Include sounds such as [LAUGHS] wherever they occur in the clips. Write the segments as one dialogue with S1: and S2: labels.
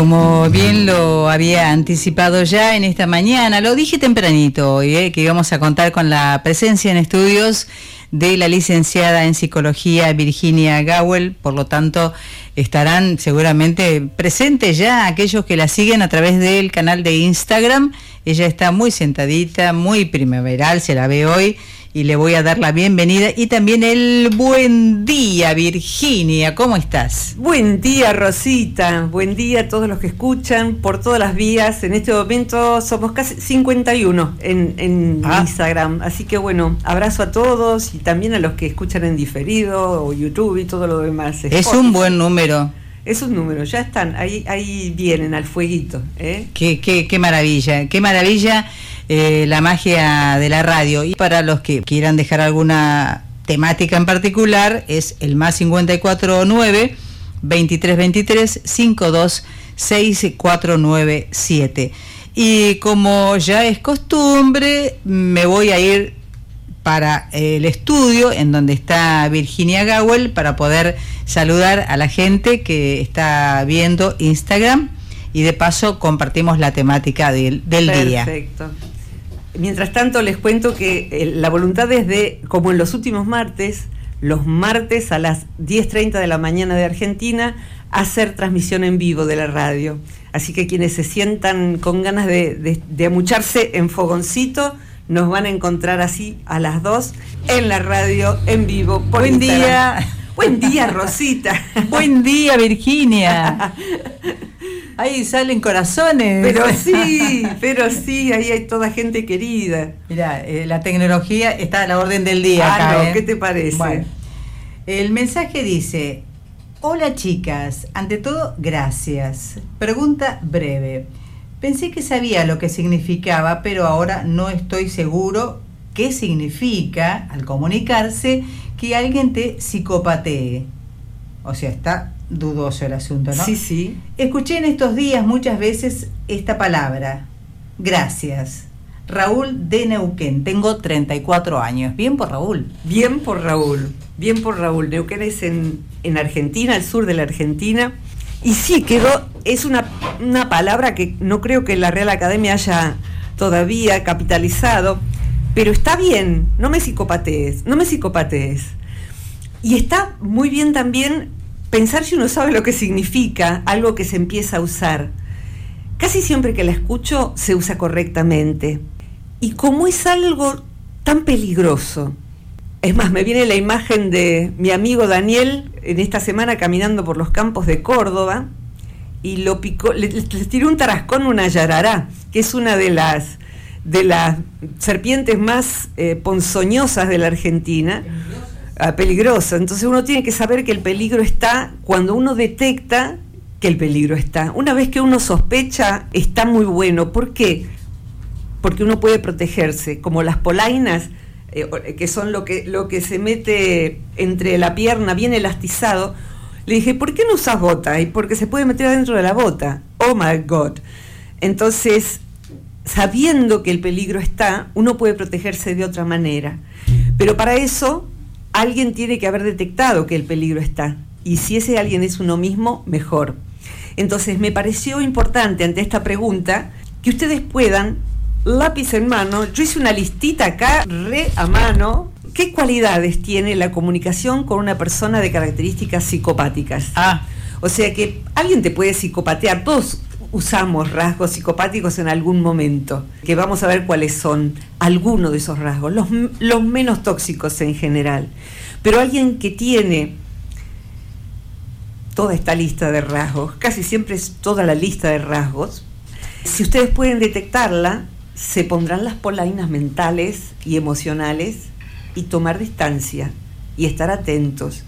S1: Como bien lo había anticipado ya en esta mañana, lo dije tempranito hoy, eh, que íbamos a contar con la presencia en estudios de la licenciada en psicología Virginia Gowell, por lo tanto estarán seguramente presentes ya aquellos que la siguen a través del canal de Instagram. Ella está muy sentadita, muy primaveral, se la ve hoy y le voy a dar la bienvenida y también el buen día, Virginia, ¿cómo estás?
S2: Buen día, Rosita, buen día a todos los que escuchan por todas las vías. En este momento somos casi 51 en, en
S1: Ah.
S2: Instagram, así que bueno, abrazo a todos y también a los que escuchan en diferido o YouTube y todo lo demás.
S1: Es un buen número.
S2: Esos números ya están, ahí, ahí vienen al fueguito. ¿eh?
S1: Qué, qué, qué maravilla, qué maravilla eh, la magia de la radio. Y para los que quieran dejar alguna temática en particular, es el más 549 2323 526497. Y como ya es costumbre, me voy a ir para el estudio en donde está Virginia Gowell para poder saludar a la gente que está viendo Instagram y de paso compartimos la temática del, del día.
S2: Perfecto. Mientras tanto, les cuento que eh, la voluntad es de, como en los últimos martes, los martes a las 10.30 de la mañana de Argentina, hacer transmisión en vivo de la radio. Así que quienes se sientan con ganas de, de- de amucharse en fogoncito, nos van a encontrar así a las 2 en la radio, en vivo. por
S1: Buen
S2: Instagram.
S1: día.
S2: Buen día, Rosita.
S1: Buen día, Virginia. [LAUGHS] Ahí salen corazones.
S2: Pero [LAUGHS] sí, pero sí, ahí hay toda gente querida.
S1: Mira, eh, la tecnología está a la orden del día.
S2: Ah,
S1: acá, ¿eh?
S2: ¿qué te parece?
S1: Bueno, el mensaje dice, hola chicas, ante todo, gracias. Pregunta breve. Pensé que sabía lo que significaba, pero ahora no estoy seguro qué significa, al comunicarse, que alguien te psicopatee. O sea, está dudoso el asunto, ¿no?
S2: Sí, sí.
S1: Escuché en estos días muchas veces esta palabra. Gracias. Raúl de Neuquén. Tengo 34 años. Bien por Raúl.
S2: Bien por Raúl, bien por Raúl. Neuquén es en, en Argentina, al sur de la Argentina. Y sí, quedó, es una, una palabra que no creo que la Real Academia haya todavía capitalizado, pero está bien, no me psicopatees, no me psicopatees. Y está muy bien también pensar si uno sabe lo que significa algo que se empieza a usar. Casi siempre que la escucho se usa correctamente. Y como es algo tan peligroso, es más, me viene la imagen de mi amigo Daniel en esta semana caminando por los campos de Córdoba y lo picó, le, tiró un tarascón una yarará, que es una de las de las serpientes más eh, ponzoñosas de la Argentina. Ah, peligrosa. Entonces uno tiene que saber que el peligro está cuando uno detecta que el peligro está. Una vez que uno sospecha, está muy bueno. ¿Por qué? Porque uno puede protegerse, como las polainas, eh, que son lo que, lo que se mete entre la pierna bien elastizado. Le dije, ¿por qué no usas bota? Y porque se puede meter adentro de la bota. Oh my God. Entonces, sabiendo que el peligro está, uno puede protegerse de otra manera. Pero para eso, alguien tiene que haber detectado que el peligro está. Y si ese alguien es uno mismo, mejor. Entonces, me pareció importante ante esta pregunta que ustedes puedan, lápiz en mano, yo hice una listita acá, re a mano, ¿qué cualidades tiene la comunicación con una persona de características psicopáticas?
S1: Ah,
S2: O sea que alguien te puede psicopatear, todos usamos rasgos psicopáticos en algún momento, que vamos a ver cuáles son algunos de esos rasgos, los, menos tóxicos en general. Pero alguien que tiene toda esta lista de rasgos, casi siempre es toda la lista de rasgos, si ustedes pueden detectarla, se pondrán las polainas mentales y emocionales y tomar distancia y estar atentos.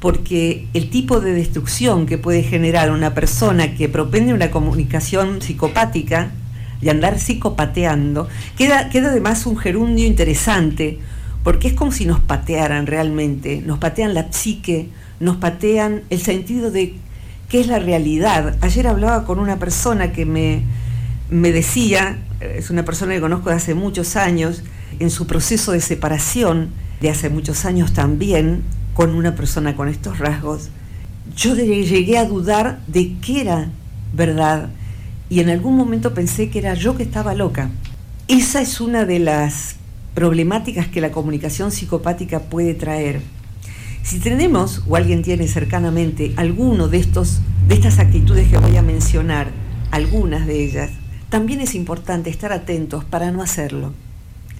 S2: Porque el tipo de destrucción que puede generar una persona que propende una comunicación psicopática y andar psicopateando, queda, queda además un gerundio interesante, porque es como si nos patearan realmente, nos patean la psique, nos patean el sentido de qué es la realidad. Ayer hablaba con una persona que me, me decía, es una persona que conozco de hace muchos años, en su proceso de separación, de hace muchos años también, con una persona con estos rasgos, yo llegué a dudar de qué era verdad y en algún momento pensé que era yo que estaba loca. Esa es una de las problemáticas que la comunicación psicopática puede traer. Si tenemos o alguien tiene cercanamente alguno de estos de estas actitudes que voy a mencionar, algunas de ellas, también es importante estar atentos para no hacerlo.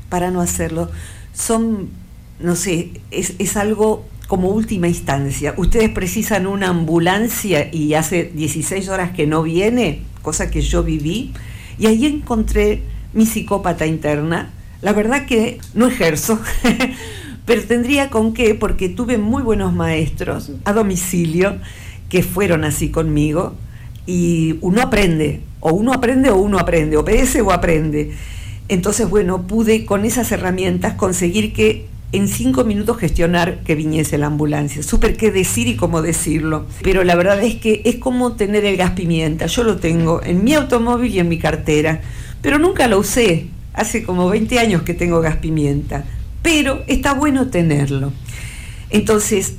S2: Para no hacerlo son no sé, es, es algo como última instancia. Ustedes precisan una ambulancia y hace 16 horas que no viene, cosa que yo viví, y ahí encontré mi psicópata interna. La verdad que no ejerzo, [LAUGHS] pero tendría con qué, porque tuve muy buenos maestros a domicilio que fueron así conmigo, y uno aprende, o uno aprende o uno aprende, obedece o aprende. Entonces, bueno, pude con esas herramientas conseguir que en cinco minutos gestionar que viniese la ambulancia. Súper qué decir y cómo decirlo. Pero la verdad es que es como tener el gas pimienta. Yo lo tengo en mi automóvil y en mi cartera, pero nunca lo usé. Hace como 20 años que tengo gas pimienta, pero está bueno tenerlo. Entonces,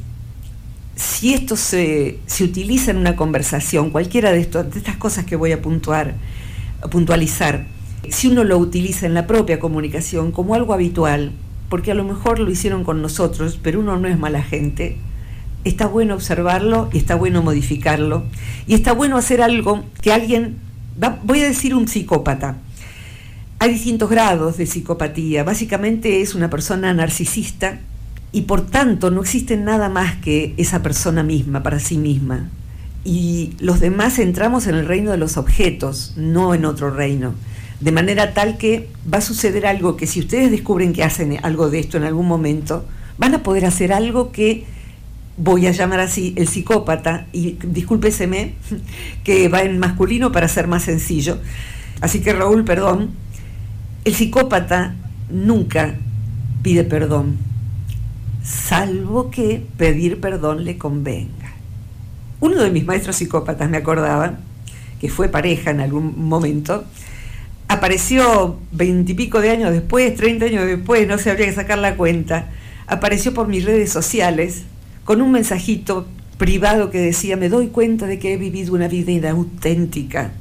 S2: si esto se, se utiliza en una conversación, cualquiera de, de estas cosas que voy a puntuar, a puntualizar, si uno lo utiliza en la propia comunicación como algo habitual, porque a lo mejor lo hicieron con nosotros, pero uno no es mala gente. Está bueno observarlo y está bueno modificarlo. Y está bueno hacer algo que alguien, voy a decir un psicópata. Hay distintos grados de psicopatía. Básicamente es una persona narcisista y por tanto no existe nada más que esa persona misma para sí misma. Y los demás entramos en el reino de los objetos, no en otro reino de manera tal que va a suceder algo que si ustedes descubren que hacen algo de esto en algún momento, van a poder hacer algo que voy a llamar así el psicópata, y discúlpeseme [LAUGHS] que va en masculino para ser más sencillo. Así que Raúl, perdón, el psicópata nunca pide perdón, salvo que pedir perdón le convenga. Uno de mis maestros psicópatas me acordaba, que fue pareja en algún momento, apareció veintipico de años después, treinta años después, no se habría que sacar la cuenta, apareció por mis redes sociales con un mensajito privado que decía, me doy cuenta de que he vivido una vida auténtica.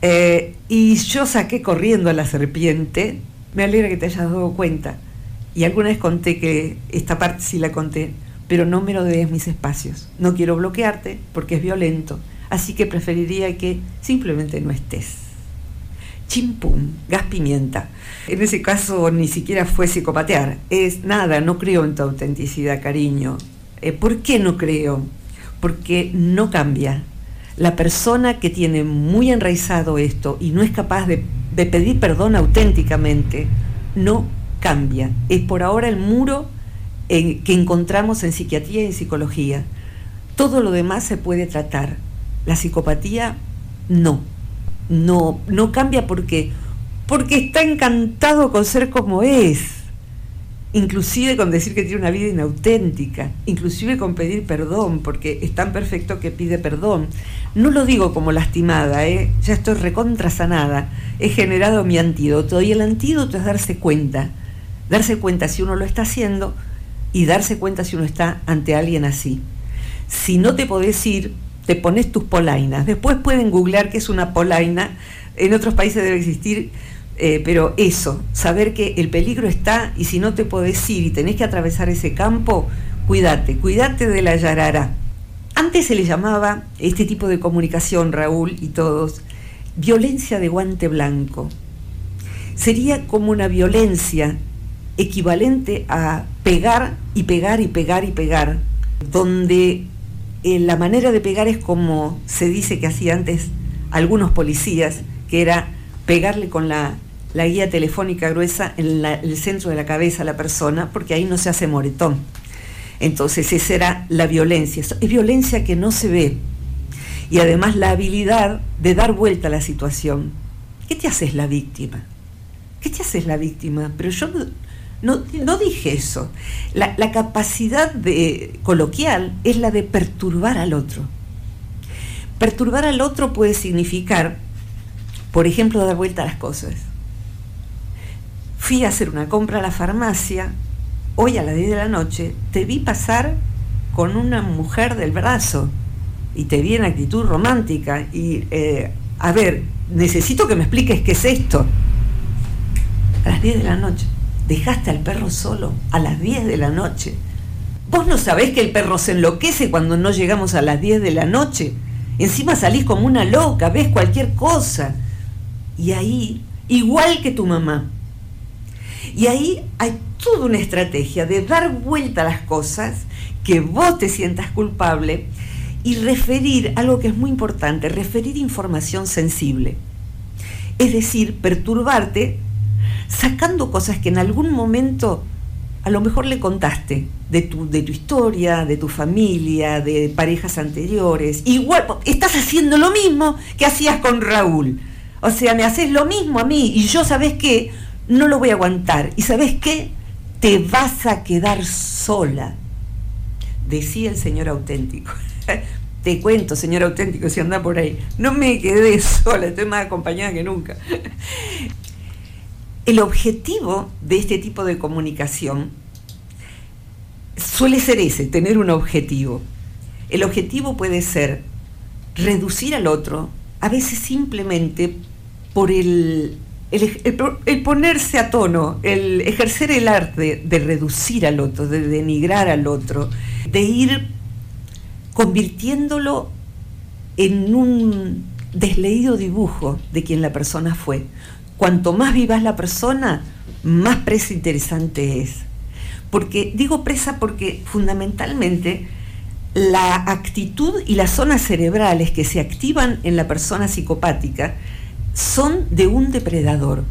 S2: Eh, y yo saqué corriendo a la serpiente, me alegra que te hayas dado cuenta. Y alguna vez conté que esta parte sí la conté, pero no me lo mis espacios. No quiero bloquearte porque es violento, así que preferiría que simplemente no estés chimpum, gas pimienta. En ese caso ni siquiera fue psicopatear. Es nada, no creo en tu autenticidad, cariño. Eh, ¿Por qué no creo? Porque no cambia. La persona que tiene muy enraizado esto y no es capaz de, pedir perdón auténticamente, no cambia. Es por ahora el muro que encontramos en psiquiatría y en psicología. Todo lo demás se puede tratar. La psicopatía no no, no cambia porque, porque está encantado con ser como es, inclusive con decir que tiene una vida inauténtica, inclusive con pedir perdón, porque es tan perfecto que pide perdón. No lo digo como lastimada, ¿eh? ya estoy recontra sanada, he generado mi antídoto y el antídoto es darse cuenta, darse cuenta si uno lo está haciendo y darse cuenta si uno está ante alguien así. Si no te podés ir, te pones tus polainas. Después pueden googlear qué es una polaina. En otros países debe existir, eh, pero eso, saber que el peligro está y si no te podés ir y tenés que atravesar ese campo, cuídate, cuídate de la yarara. Antes se le llamaba este tipo de comunicación, Raúl y todos, violencia de guante blanco. Sería como una violencia equivalente a pegar y pegar y pegar y pegar, donde eh, la manera de pegar es como se dice que hacía antes algunos policías, que era pegarle con la, guía telefónica gruesa en el centro de la cabeza a la persona, porque ahí no se hace moretón. Entonces esa era la violencia. Es violencia que no se ve. Y además la habilidad de dar vuelta a la situación. ¿Qué te haces la víctima? ¿Qué te haces la víctima? Pero yo no, dije eso. La, la, capacidad de, coloquial es la de perturbar al otro. Perturbar al otro puede significar, por ejemplo, dar vuelta a las cosas. Fui a hacer una compra a la farmacia, hoy a las 10 de la noche, te vi pasar con una mujer del brazo y te vi en actitud romántica y, eh, a ver, necesito que me expliques qué es esto. A las 10 de la noche. Dejaste al perro solo a las 10 de la noche. ¿Vos no sabés que el perro se enloquece cuando no llegamos a las 10 de la noche? Encima salís como una loca, ves cualquier cosa. Y ahí, igual que tu mamá, y ahí hay toda una estrategia de dar vuelta a las cosas, que vos te sientas culpable y referir algo que es muy importante, referir información sensible. Es decir, perturbarte sacando cosas que en algún momento a lo mejor le contaste de tu, de tu historia, de tu familia, de parejas anteriores. Igual, estás haciendo lo mismo que hacías con Raúl. O sea, me haces lo mismo a mí y yo, ¿sabes qué? No lo voy a aguantar. ¿Y sabes qué? Te vas a quedar sola, decía el señor auténtico. [LAUGHS] Te cuento, señor auténtico, si anda por ahí. No me quedé sola, estoy más acompañada que nunca. El objetivo de este tipo de comunicación suele ser ese, tener un objetivo. El objetivo puede ser reducir al otro, a veces simplemente por el, el, ponerse a tono, el ejercer el arte de reducir al otro, de denigrar al otro, de ir convirtiéndolo en un desleído dibujo de quien la persona fue cuanto más viva es la persona, más presa interesante es. Porque digo presa porque fundamentalmente la actitud y las zonas cerebrales que se activan en la persona psicopática son de un depredador.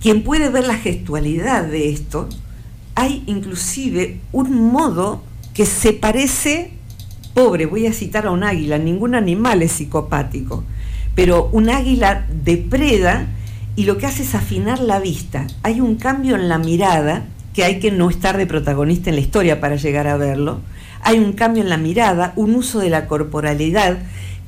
S2: Quien puede ver la gestualidad de esto, hay inclusive un modo que se parece, pobre, voy a citar a un águila, ningún animal es psicopático, pero un águila depreda y lo que hace es afinar la vista. Hay un cambio en la mirada, que hay que no estar de protagonista en la historia para llegar a verlo. Hay un cambio en la mirada, un uso de la corporalidad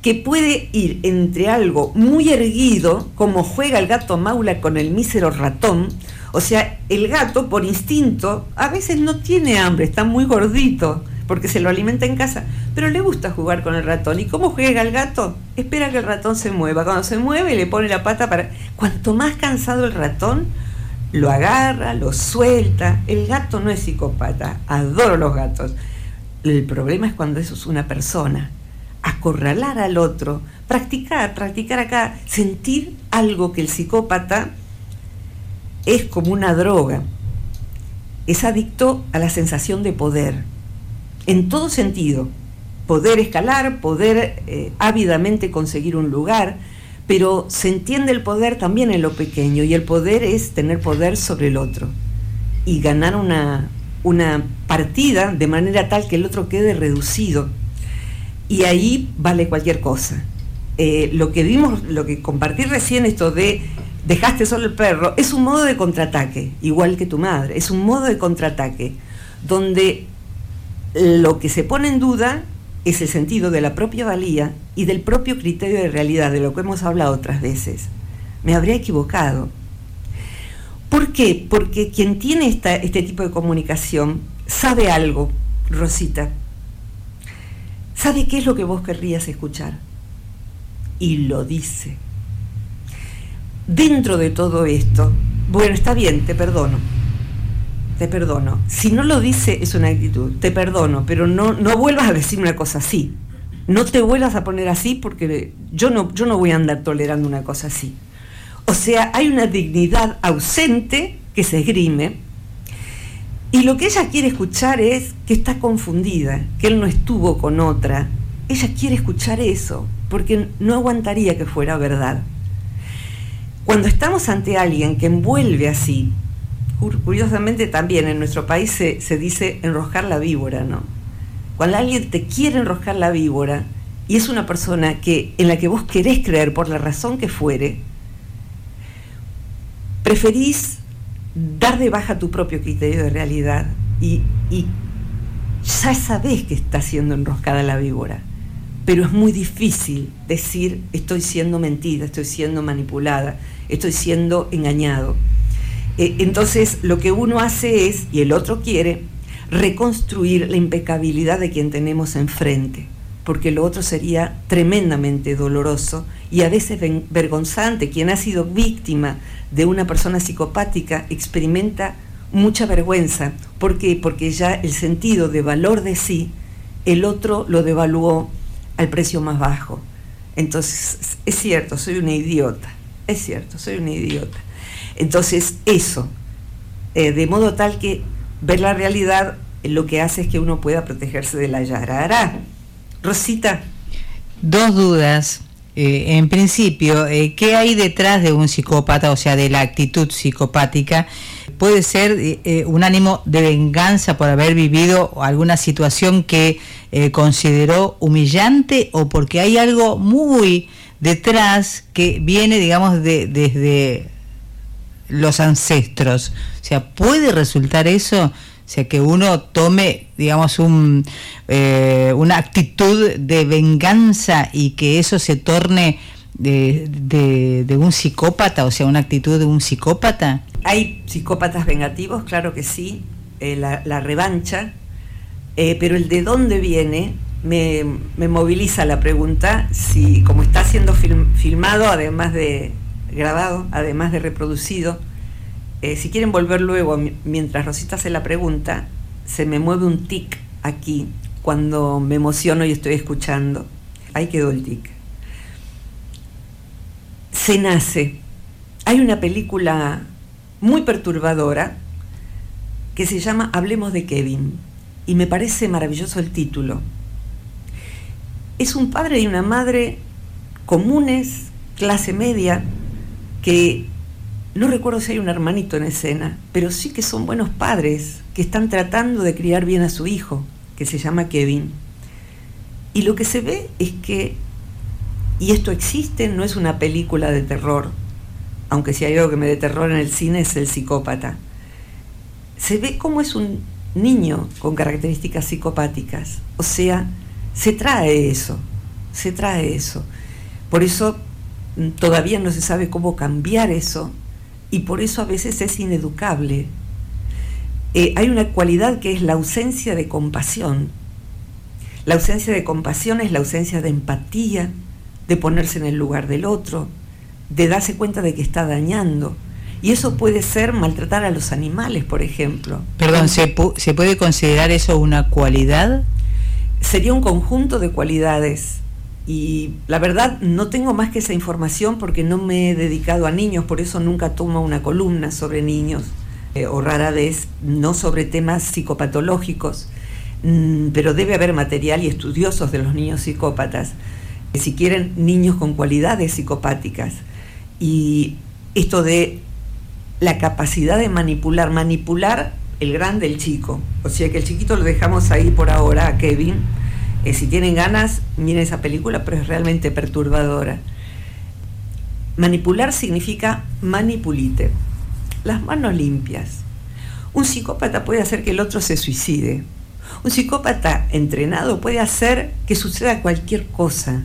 S2: que puede ir entre algo muy erguido, como juega el gato maula con el mísero ratón, o sea, el gato por instinto a veces no tiene hambre, está muy gordito, porque se lo alimenta en casa, pero le gusta jugar con el ratón. ¿Y cómo juega el gato? Espera que el ratón se mueva. Cuando se mueve le pone la pata para... Cuanto más cansado el ratón, lo agarra, lo suelta. El gato no es psicópata, adoro los gatos. El problema es cuando eso es una persona. Acorralar al otro, practicar, practicar acá, sentir algo que el psicópata es como una droga. Es adicto a la sensación de poder en todo sentido. Poder escalar, poder eh, ávidamente conseguir un lugar, pero se entiende el poder también en lo pequeño y el poder es tener poder sobre el otro y ganar una, una partida de manera tal que el otro quede reducido. Y ahí vale cualquier cosa. Eh, lo que vimos, lo que compartí recién, esto de dejaste solo el perro, es un modo de contraataque, igual que tu madre, es un modo de contraataque, donde lo que se pone en duda es el sentido de la propia valía y del propio criterio de realidad, de lo que hemos hablado otras veces. Me habría equivocado. ¿Por qué? Porque quien tiene este tipo de comunicación sabe algo, Rosita. Sabe qué es lo que vos querrías escuchar. Y lo dice. Dentro de todo esto, bueno, está bien, te perdono te perdono. Si no lo dice es una actitud, te perdono, pero no, no vuelvas a decir una cosa así. No te vuelvas a poner así porque yo no, yo no voy a andar tolerando una cosa así. O sea, hay una dignidad ausente que se esgrime y lo que ella quiere escuchar es que está confundida, que él no estuvo con otra. Ella quiere escuchar eso porque no aguantaría que fuera verdad. Cuando estamos ante alguien que envuelve así, curiosamente también en nuestro país se, dice enroscar la víbora, ¿no? Cuando alguien te quiere enroscar la víbora y es una persona que, en la que vos querés creer por la razón que fuere, preferís dar de baja tu propio criterio de realidad y, y ya sabés que está siendo enroscada la víbora, pero es muy difícil decir estoy siendo mentida, estoy siendo manipulada, estoy siendo engañado. Eh, entonces lo que uno hace es, y el otro quiere, reconstruir la impecabilidad de quien tenemos enfrente, porque lo otro sería tremendamente doloroso y a veces vergonzante. Quien ha sido víctima de una persona psicopática experimenta mucha vergüenza. ¿Por qué? Porque ya el sentido de valor de sí, el otro lo devaluó al precio más bajo. Entonces, es cierto, soy una idiota, es cierto, soy una idiota. Entonces, eso, eh, de modo tal que ver la realidad lo que hace es que uno pueda protegerse de la yarara. Rosita.
S1: Dos dudas. Eh, en principio, eh, ¿qué hay detrás de un psicópata, o sea, de la actitud psicopática? ¿Puede ser un ánimo de venganza por haber vivido alguna situación que consideró humillante o porque hay algo muy detrás que viene, digamos, de, desde los ancestros. O sea, ¿puede resultar eso? O sea, que uno tome, digamos, un, eh, una actitud de venganza y que eso se torne de, un psicópata, o sea, una actitud de un psicópata.
S2: Hay psicópatas vengativos, claro que sí, eh, la, revancha, eh, pero el de dónde viene me, moviliza la pregunta si, como está siendo filmado, además de grabado, además de reproducido. Eh, si quieren volver luego, mientras Rosita hace la pregunta, se me mueve un tic aquí cuando me emociono y estoy escuchando. Ahí quedó el tic. Se nace. Hay una película muy perturbadora que se llama Hablemos de Kevin y me parece maravilloso el título. Es un padre y una madre comunes, clase media, que no recuerdo si hay un hermanito en escena, pero sí que son buenos padres que están tratando de criar bien a su hijo, que se llama Kevin. Y lo que se ve es que, y esto existe, no es una película de terror, aunque si hay algo que me dé terror en el cine es el psicópata. Se ve cómo es un niño con características psicopáticas, o sea, se trae eso, se trae eso. Por eso todavía no se sabe cómo cambiar eso y por eso a veces es ineducable. Eh, hay una cualidad que es la ausencia de compasión. La ausencia de compasión es la ausencia de empatía, de ponerse en el lugar del otro, de darse cuenta de que está dañando. Y eso puede ser maltratar a los animales, por ejemplo.
S1: Perdón, ¿se, ¿se puede considerar eso una cualidad?
S2: Sería un conjunto de cualidades y la verdad no tengo más que esa información porque no me he dedicado a niños, por eso nunca tomo una columna sobre niños, eh, o rara vez no sobre temas psicopatológicos, mm, pero debe haber material y estudiosos de los niños psicópatas, si quieren niños con cualidades psicopáticas. Y esto de la capacidad de manipular, manipular el grande, el chico, o sea que el chiquito lo dejamos ahí por ahora a Kevin, si tienen ganas, miren esa película, pero es realmente perturbadora. Manipular significa manipulite, las manos limpias. Un psicópata puede hacer que el otro se suicide. Un psicópata entrenado puede hacer que suceda cualquier cosa.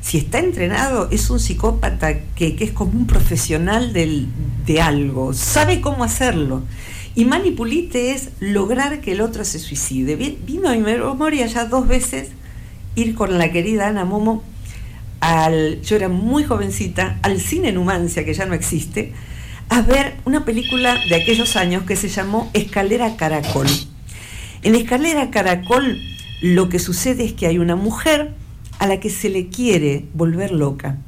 S2: Si está entrenado, es un psicópata que, es como un profesional de algo, sabe cómo hacerlo. Y manipulite es lograr que el otro se suicide. Vino a mi memoria ya dos veces ir con la querida Ana Momo al, yo era muy jovencita, al cine Numancia, que ya no existe, a ver una película de aquellos años que se llamó Escalera Caracol. En Escalera Caracol lo que sucede es que hay una mujer a la que se le quiere volver loca,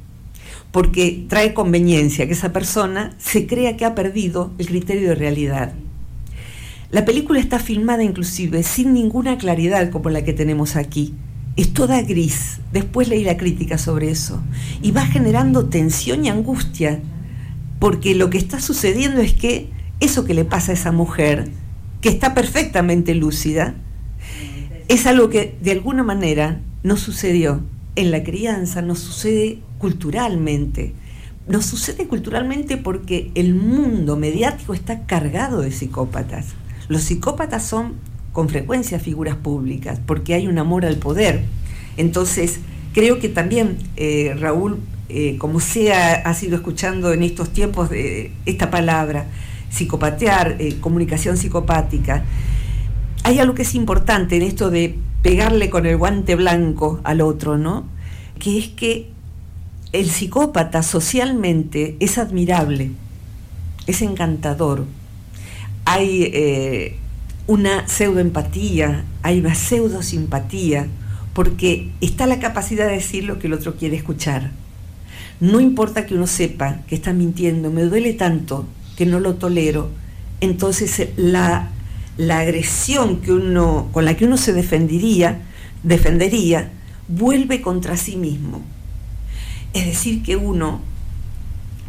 S2: porque trae conveniencia que esa persona se crea que ha perdido el criterio de realidad. La película está filmada inclusive sin ninguna claridad como la que tenemos aquí. Es toda gris. Después leí la crítica sobre eso. Y va generando tensión y angustia. Porque lo que está sucediendo es que eso que le pasa a esa mujer, que está perfectamente lúcida, es algo que de alguna manera no sucedió en la crianza, nos sucede culturalmente. Nos sucede culturalmente porque el mundo mediático está cargado de psicópatas. Los psicópatas son con frecuencia figuras públicas porque hay un amor al poder. Entonces, creo que también eh, Raúl, eh, como sea, ha sido escuchando en estos tiempos de esta palabra, psicopatear, eh, comunicación psicopática, hay algo que es importante en esto de pegarle con el guante blanco al otro, ¿no? Que es que el psicópata socialmente es admirable, es encantador. Hay eh, una pseudoempatía, hay una pseudo-simpatía, porque está la capacidad de decir lo que el otro quiere escuchar. No importa que uno sepa que está mintiendo, me duele tanto que no lo tolero, entonces la la agresión que uno, con la que uno se defendería, defendería, vuelve contra sí mismo. Es decir, que uno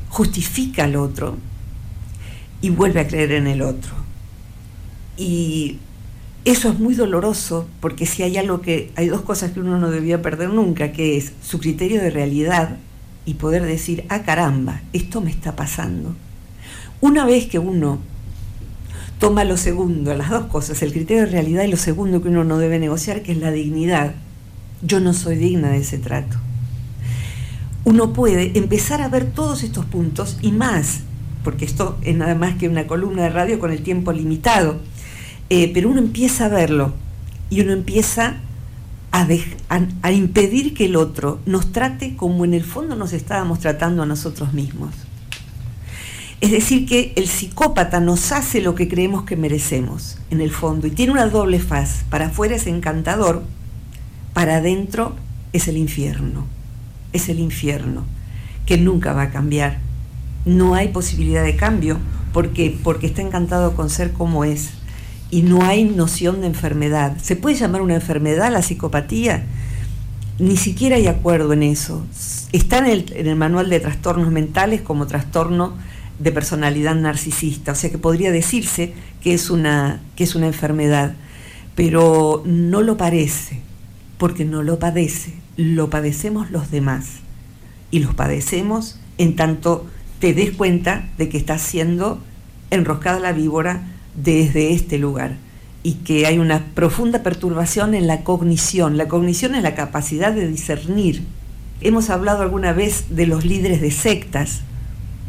S2: justifica al otro y vuelve a creer en el otro. Y eso es muy doloroso porque si hay algo que, hay dos cosas que uno no debía perder nunca, que es su criterio de realidad y poder decir, ah caramba, esto me está pasando. Una vez que uno toma lo segundo, las dos cosas, el criterio de realidad y lo segundo que uno no debe negociar, que es la dignidad. Yo no soy digna de ese trato. Uno puede empezar a ver todos estos puntos y más, porque esto es nada más que una columna de radio con el tiempo limitado, eh, pero uno empieza a verlo y uno empieza a, a impedir que el otro nos trate como en el fondo nos estábamos tratando a nosotros mismos. Es decir, que el psicópata nos hace lo que creemos que merecemos, en el fondo, y tiene una doble faz. Para afuera es encantador, para adentro es el infierno. Es el infierno, que nunca va a cambiar. No hay posibilidad de cambio, porque Porque está encantado con ser como es. Y no hay noción de enfermedad. ¿Se puede llamar una enfermedad la psicopatía? Ni siquiera hay acuerdo en eso. Está en el, en el manual de trastornos mentales como trastorno de personalidad narcisista, o sea que podría decirse que es una, que es una enfermedad, pero no lo parece, porque no lo padece, lo padecemos los demás, y los padecemos en tanto te des cuenta de que estás siendo enroscada la víbora desde este lugar y que hay una profunda perturbación en la cognición. La cognición es la capacidad de discernir. Hemos hablado alguna vez de los líderes de sectas,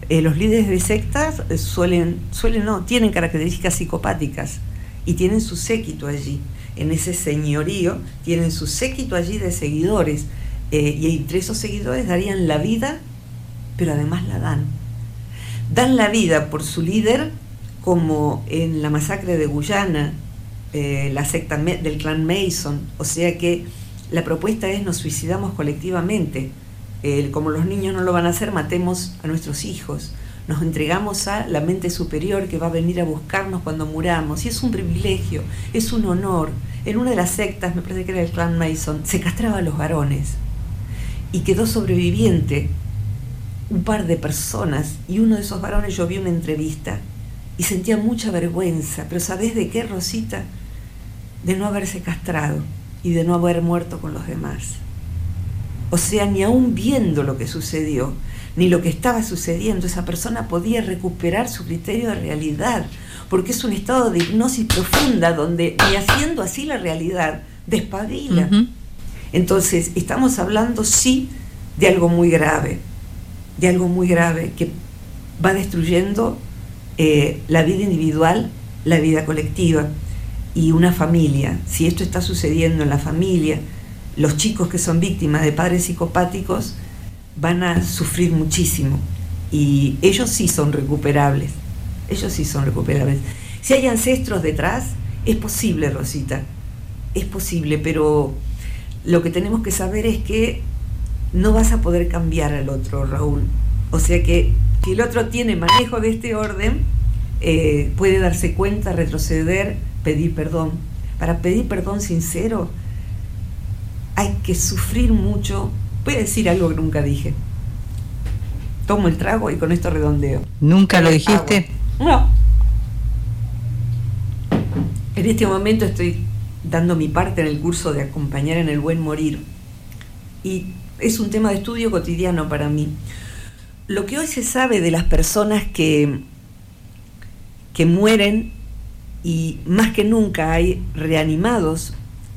S2: eh, los líderes de sectas suelen, suelen no, tienen características psicopáticas y tienen su séquito allí. En ese señorío tienen su séquito allí de seguidores eh, y entre esos seguidores darían la vida, pero además la dan. Dan la vida por su líder, como en la masacre de Guyana, la secta del clan Mason, o sea que la propuesta es nos suicidamos colectivamente como los niños no lo van a hacer, matemos a nuestros hijos. Nos entregamos a la mente superior que va a venir a buscarnos cuando muramos. Y es un privilegio, es un honor. En una de las sectas, me parece que era el clan Mason, se castraba a los varones. Y quedó sobreviviente un par de personas. Y uno de esos varones yo vi una entrevista y sentía mucha vergüenza. Pero ¿sabes de qué, Rosita? De no haberse castrado y de no haber muerto con los demás. O sea, ni aún viendo lo que sucedió, ni lo que estaba sucediendo, esa persona podía recuperar su criterio de realidad, porque es un estado de hipnosis profunda donde, ni haciendo así la realidad, despabila. Entonces, estamos hablando, sí, de algo muy grave, de algo muy grave que va destruyendo eh, la vida individual, la vida colectiva y una familia. Si esto está sucediendo en la familia, los chicos que son víctimas de padres psicopáticos van a sufrir muchísimo y ellos sí son recuperables, ellos sí son recuperables. Si hay ancestros detrás, es posible, Rosita, es posible, pero lo que tenemos que saber es que no vas a poder cambiar al otro, Raúl. O sea que si el otro tiene manejo de este orden, eh, puede darse cuenta, retroceder, pedir perdón. Para pedir perdón sincero, hay que sufrir mucho. Voy a decir algo que nunca dije. Tomo el trago y con esto redondeo.
S1: ¿Nunca lo dijiste?
S2: No, En este momento estoy dando mi parte en el curso de acompañar en el buen morir y es un tema de estudio cotidiano para mí. Lo que hoy se sabe de las personas que, que mueren y más que nunca hay reanimados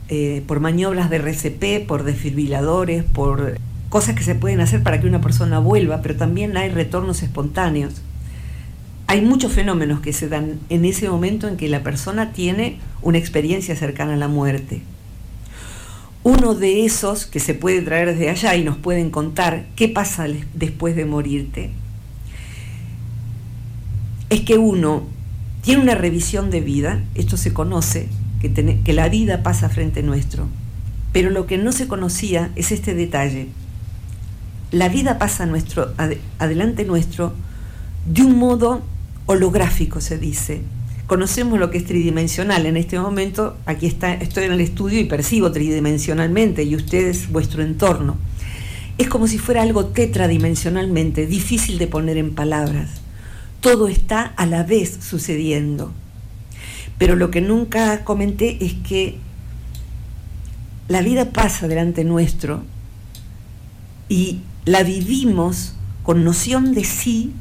S2: eh, por maniobras de RCP, por desfibriladores, por cosas que se pueden hacer para que una persona vuelva, pero también hay retornos espontáneos. Hay muchos fenómenos que se dan en ese momento en que la persona tiene una experiencia cercana a la muerte. Uno de esos que se puede traer desde allá y nos pueden contar qué pasa después de morirte, es que uno tiene una revisión de vida, esto se conoce, que, la vida pasa frente nuestro, pero lo que no se conocía es este detalle. La vida pasa nuestro, adelante nuestro de un modo holográfico, se dice, conocemos lo que es tridimensional. En este momento, aquí está, estoy en el estudio y percibo tridimensionalmente, y ustedes vuestro entorno. Es como si fuera algo tetradimensionalmente, difícil de poner en palabras. Todo está a la vez sucediendo. Pero lo que nunca comenté es que la vida pasa delante nuestro y la vivimos con noción de sí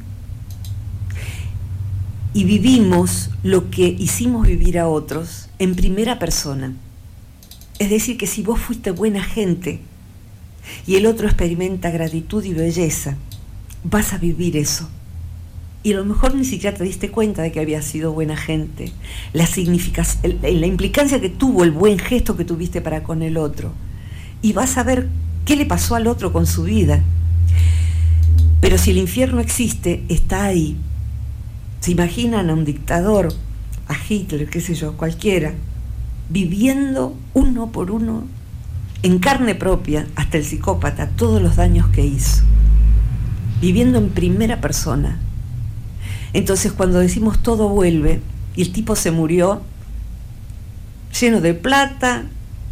S2: y vivimos lo que hicimos vivir a otros en primera persona. Es decir, que si vos fuiste buena gente y el otro experimenta gratitud y belleza, vas a vivir eso. Y a lo mejor ni siquiera te diste cuenta de que había sido buena gente. La, la implicancia que tuvo el buen gesto que tuviste para con el otro. Y vas a ver qué le pasó al otro con su vida. Pero si el infierno existe, está ahí ¿Se imaginan a un dictador, a Hitler, qué sé yo, cualquiera, viviendo uno por uno, en carne propia, hasta el psicópata, todos los daños que hizo? Viviendo en primera persona. Entonces cuando decimos todo vuelve y el tipo se murió lleno de plata,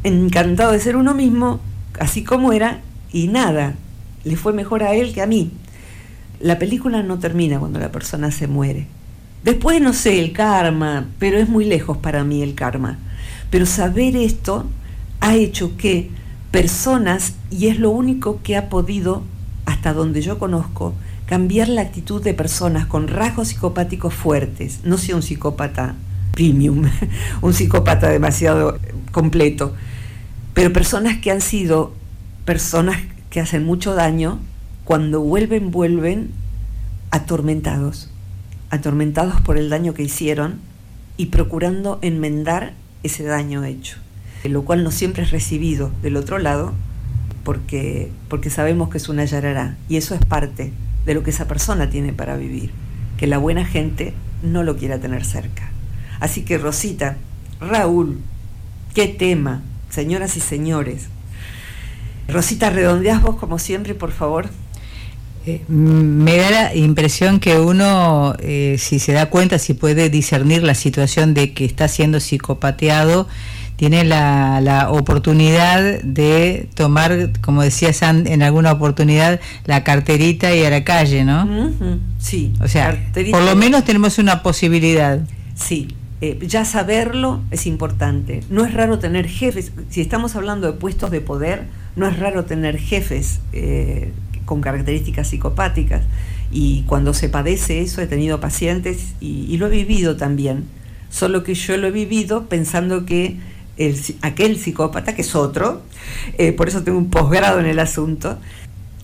S2: encantado de ser uno mismo, así como era, y nada, le fue mejor a él que a mí. La película no termina cuando la persona se muere. Después no sé, el karma, pero es muy lejos para mí el karma. Pero saber esto ha hecho que personas, y es lo único que ha podido, hasta donde yo conozco, cambiar la actitud de personas con rasgos psicopáticos fuertes. No sea un psicópata premium, [LAUGHS] un psicópata demasiado completo, pero personas que han sido personas que hacen mucho daño, cuando vuelven, vuelven atormentados atormentados por el daño que hicieron y procurando enmendar ese daño hecho, lo cual no siempre es recibido del otro lado porque, porque sabemos que es una yarará y eso es parte de lo que esa persona tiene para vivir, que la buena gente no lo quiera tener cerca. Así que Rosita, Raúl, qué tema, señoras y señores. Rosita, redondeás vos como siempre, por favor.
S1: Eh, me da la impresión que uno, eh, si se da cuenta, si puede discernir la situación de que está siendo psicopateado, tiene la, oportunidad de tomar, como decía San en alguna oportunidad, la carterita y a la calle, ¿no?
S2: Sí.
S1: O sea, por lo menos tenemos una posibilidad.
S2: Sí. Eh, ya saberlo es importante. No es raro tener jefes, si estamos hablando de puestos de poder, no es raro tener jefes con características psicopáticas. Y cuando se padece eso, he tenido pacientes y, lo he vivido también. Solo que yo lo he vivido pensando que el, aquel psicópata, que es otro, eh, por eso tengo un posgrado en el asunto,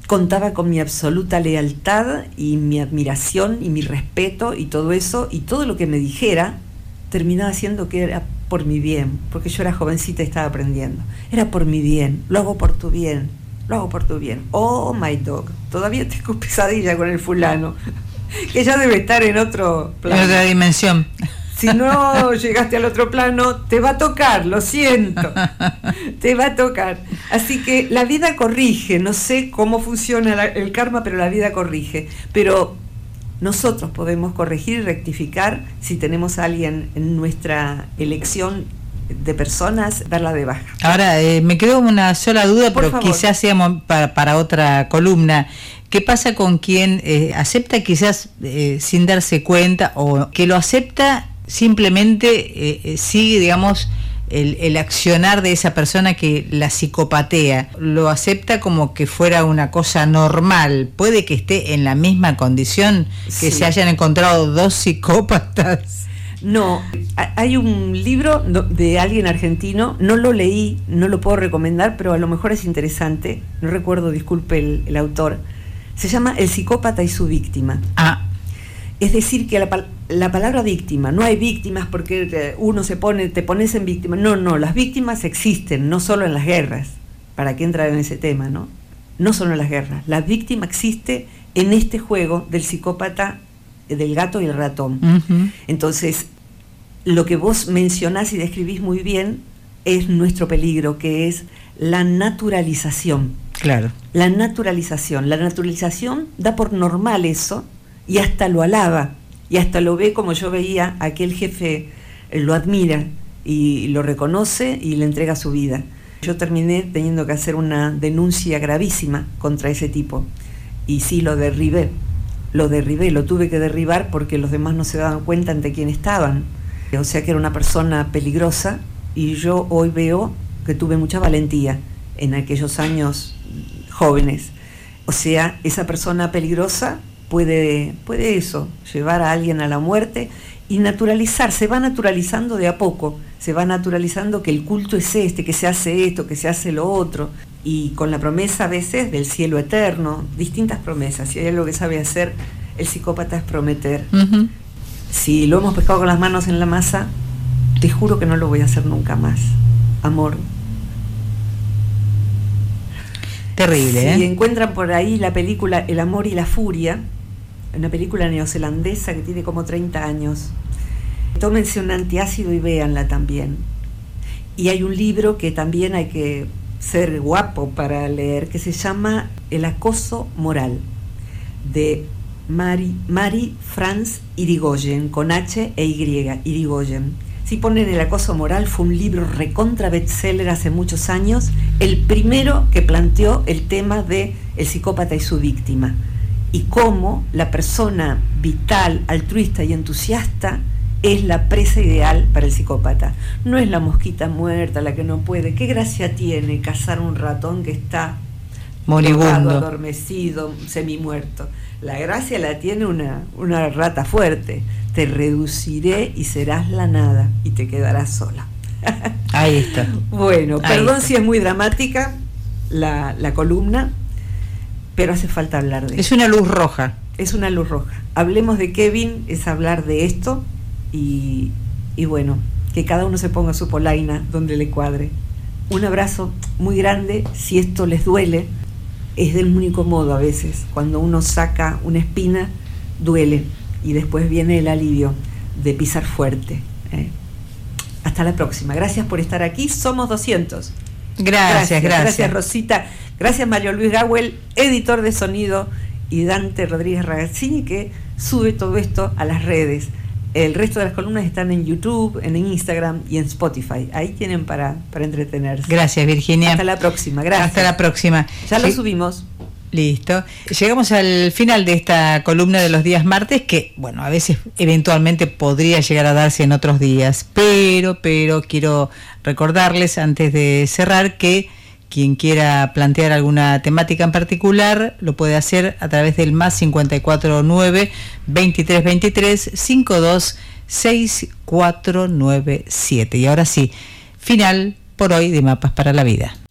S2: contaba con mi absoluta lealtad y mi admiración y mi respeto y todo eso, y todo lo que me dijera terminaba siendo que era por mi bien, porque yo era jovencita y estaba aprendiendo. Era por mi bien, lo hago por tu bien, lo hago por tu bien. Oh my dog, todavía tengo [LAUGHS] pesadilla con el fulano, [LAUGHS] que ya debe estar en otro
S1: plano. En otra dimensión.
S2: Si no [LAUGHS] llegaste al otro plano, te va a tocar, lo siento. Te va a tocar. Así que la vida corrige. No sé cómo funciona el karma, pero la vida corrige. Pero nosotros podemos corregir y rectificar si tenemos a alguien en nuestra elección de personas, darla de baja.
S1: Ahora, eh, me quedó una sola duda, pero quizás seamos para, otra columna. ¿Qué pasa con quien eh, acepta quizás eh, sin darse cuenta o que lo acepta simplemente eh, eh, sigue, digamos, el, accionar de esa persona que la psicopatea, lo acepta como que fuera una cosa normal. Puede que esté en la misma condición que se hayan encontrado dos psicópatas.
S2: No, hay un libro de alguien argentino, no lo leí, no lo puedo recomendar, pero a lo mejor es interesante, no recuerdo, disculpe el, autor, se llama El psicópata y su víctima.
S1: Ah.
S2: Es decir, que la, palabra víctima, no hay víctimas porque eh, uno se pone, te pones en víctima, no, no, las víctimas existen, no solo en las guerras, para que entrar en ese tema, ¿no? No solo en las guerras, la víctima existe en este juego del psicópata del gato y el ratón. Entonces, lo que vos mencionás y describís muy bien es nuestro peligro, que es la naturalización.
S1: Claro.
S2: La naturalización. La naturalización da por normal eso y hasta lo alaba y hasta lo ve como yo veía, aquel jefe lo admira y lo reconoce y le entrega su vida. Yo terminé teniendo que hacer una denuncia gravísima contra ese tipo y sí lo derribé lo derribé, lo tuve que derribar porque los demás no se daban cuenta ante quién estaban. O sea que era una persona peligrosa y yo hoy veo que tuve mucha valentía en aquellos años jóvenes. O sea, esa persona peligrosa puede, puede eso, llevar a alguien a la muerte y naturalizar, se va naturalizando de a poco, se va naturalizando que el culto es este, que se hace esto, que se hace lo otro y con la promesa a veces del cielo eterno, distintas promesas. Si hay algo que sabe hacer el psicópata es prometer. Si lo hemos pescado con las manos en la masa, te juro que no lo voy a hacer nunca más. Amor.
S1: Terrible,
S2: si
S1: ¿eh?
S2: encuentran por ahí la película El amor y la furia, una película neozelandesa que tiene como 30 años, tómense un antiácido y véanla también. Y hay un libro que también hay que ser guapo para leer, que se llama El acoso moral, de Mari, Mari Franz Irigoyen, con H e Y, Irigoyen. Si ponen El acoso moral, fue un libro recontra bestseller hace muchos años, el primero que planteó el tema de el psicópata y su víctima, y cómo la persona vital, altruista y entusiasta es la presa ideal para el psicópata. No es la mosquita muerta la que no puede. ¿Qué gracia tiene cazar un ratón que está
S1: moribundo,
S2: adormecido, semi-muerto? La gracia la tiene una, una rata fuerte. Te reduciré y serás la nada y te quedarás sola. [LAUGHS]
S1: Ahí está.
S2: Bueno, perdón si es muy dramática la, la columna, pero hace falta hablar de
S1: Es una luz roja.
S2: Es una luz roja. Hablemos de Kevin, es hablar de esto y, bueno, que cada uno se ponga su polaina donde le cuadre. Un abrazo muy grande, si esto les duele, es del único modo a veces. Cuando uno saca una espina, duele y después viene el alivio de pisar fuerte. ¿eh? Hasta la próxima. Gracias por estar aquí. Somos 200.
S1: Gracias, gracias.
S2: Gracias, Rosita. Gracias, Mario Luis Gawel, editor de sonido, y Dante Rodríguez Ragazzini, que sube todo esto a las redes. El resto de las columnas están en YouTube, en Instagram y en Spotify. Ahí tienen para, para entretenerse.
S1: Gracias, Virginia.
S2: Hasta la próxima. Gracias.
S1: Hasta la próxima.
S2: Ya lo subimos.
S1: Listo. Llegamos al final de esta columna de los días martes, que, bueno, a veces eventualmente podría llegar a darse en otros días, pero, pero quiero recordarles antes de cerrar que quien quiera plantear alguna temática en particular lo puede hacer a través del más 549 2323 526497. Y ahora sí, final por hoy de Mapas para la Vida.